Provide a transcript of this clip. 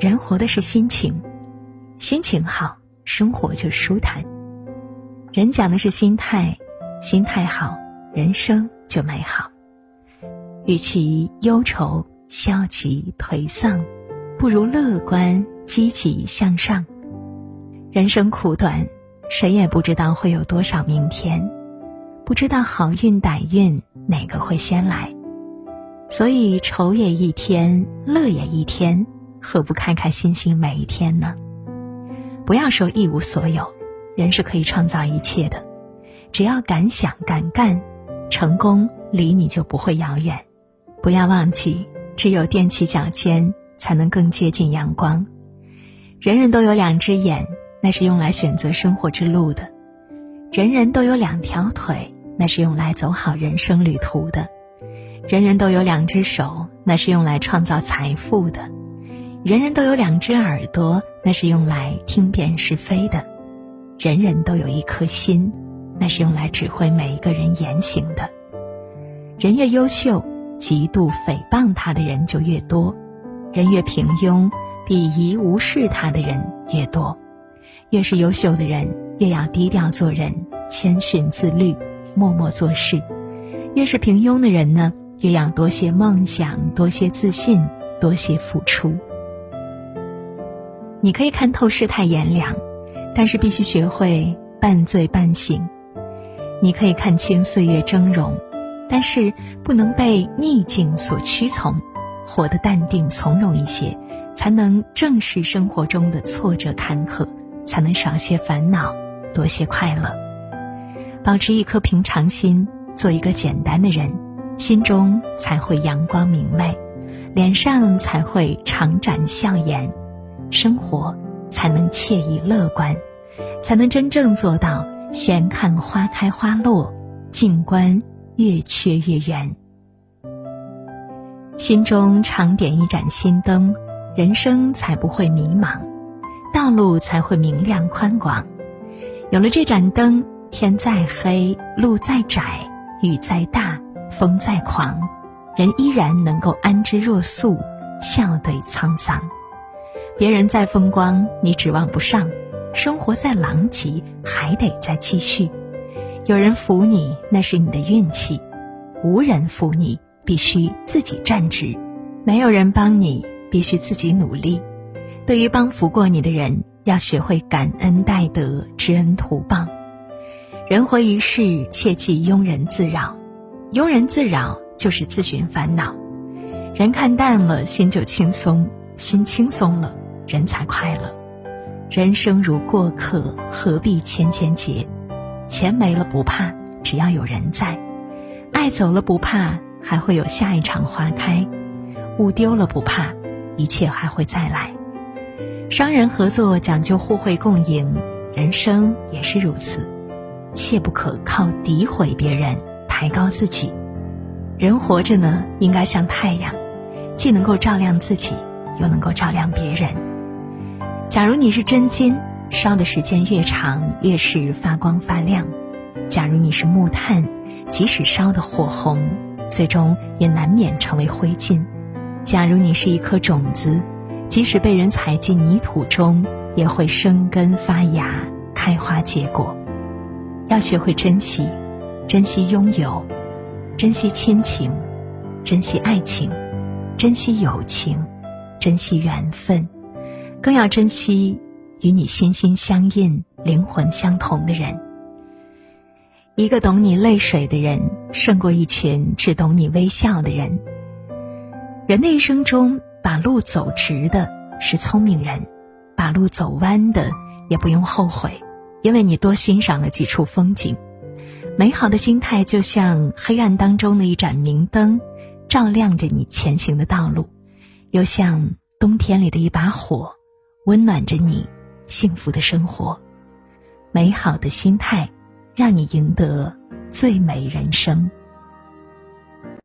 人活的是心情，心情好，生活就舒坦。人讲的是心态，心态好，人生就美好。与其忧愁、消极、颓丧，不如乐观、积极向上。人生苦短，谁也不知道会有多少明天，不知道好运歹运哪个会先来，所以愁也一天，乐也一天。何不开开心心每一天呢？不要说一无所有，人是可以创造一切的。只要敢想敢干，成功离你就不会遥远。不要忘记，只有踮起脚尖，才能更接近阳光。人人都有两只眼，那是用来选择生活之路的；人人都有两条腿，那是用来走好人生旅途的；人人都有两只手，那是用来创造财富的。人人都有两只耳朵，那是用来听辨是非的；人人都有一颗心，那是用来指挥每一个人言行的。人越优秀，嫉妒诽谤他的人就越多；人越平庸，鄙夷无视他的人越多。越是优秀的人，越要低调做人，谦逊自律，默默做事；越是平庸的人呢，越要多些梦想，多些自信，多些付出。你可以看透世态炎凉，但是必须学会半醉半醒；你可以看清岁月峥嵘，但是不能被逆境所屈从，活得淡定从容一些，才能正视生活中的挫折坎坷，才能少些烦恼，多些快乐。保持一颗平常心，做一个简单的人，心中才会阳光明媚，脸上才会常展笑颜。生活才能惬意乐观，才能真正做到闲看花开花落，静观月缺月圆。心中常点一盏心灯，人生才不会迷茫，道路才会明亮宽广。有了这盏灯，天再黑，路再窄，雨再大，风再狂，人依然能够安之若素，笑对沧桑。别人再风光，你指望不上；生活再狼藉，还得再继续。有人扶你，那是你的运气；无人扶你，必须自己站直。没有人帮你，必须自己努力。对于帮扶过你的人，要学会感恩戴德、知恩图报。人活一世，切忌庸人自扰。庸人自扰就是自寻烦恼。人看淡了，心就轻松；心轻松了。人才快乐，人生如过客，何必千千结？钱没了不怕，只要有人在；爱走了不怕，还会有下一场花开；物丢了不怕，一切还会再来。商人合作讲究互惠共赢，人生也是如此，切不可靠诋毁别人，抬高自己。人活着呢，应该像太阳，既能够照亮自己，又能够照亮别人。假如你是真金，烧的时间越长，越是发光发亮；假如你是木炭，即使烧的火红，最终也难免成为灰烬；假如你是一颗种子，即使被人踩进泥土中，也会生根发芽、开花结果。要学会珍惜，珍惜拥有，珍惜亲情，珍惜爱情，珍惜友情，珍惜缘分。更要珍惜与你心心相印、灵魂相同的人。一个懂你泪水的人，胜过一群只懂你微笑的人。人的一生中，把路走直的是聪明人，把路走弯的也不用后悔，因为你多欣赏了几处风景。美好的心态就像黑暗当中的一盏明灯，照亮着你前行的道路；又像冬天里的一把火。温暖着你幸福的生活，美好的心态，让你赢得最美人生。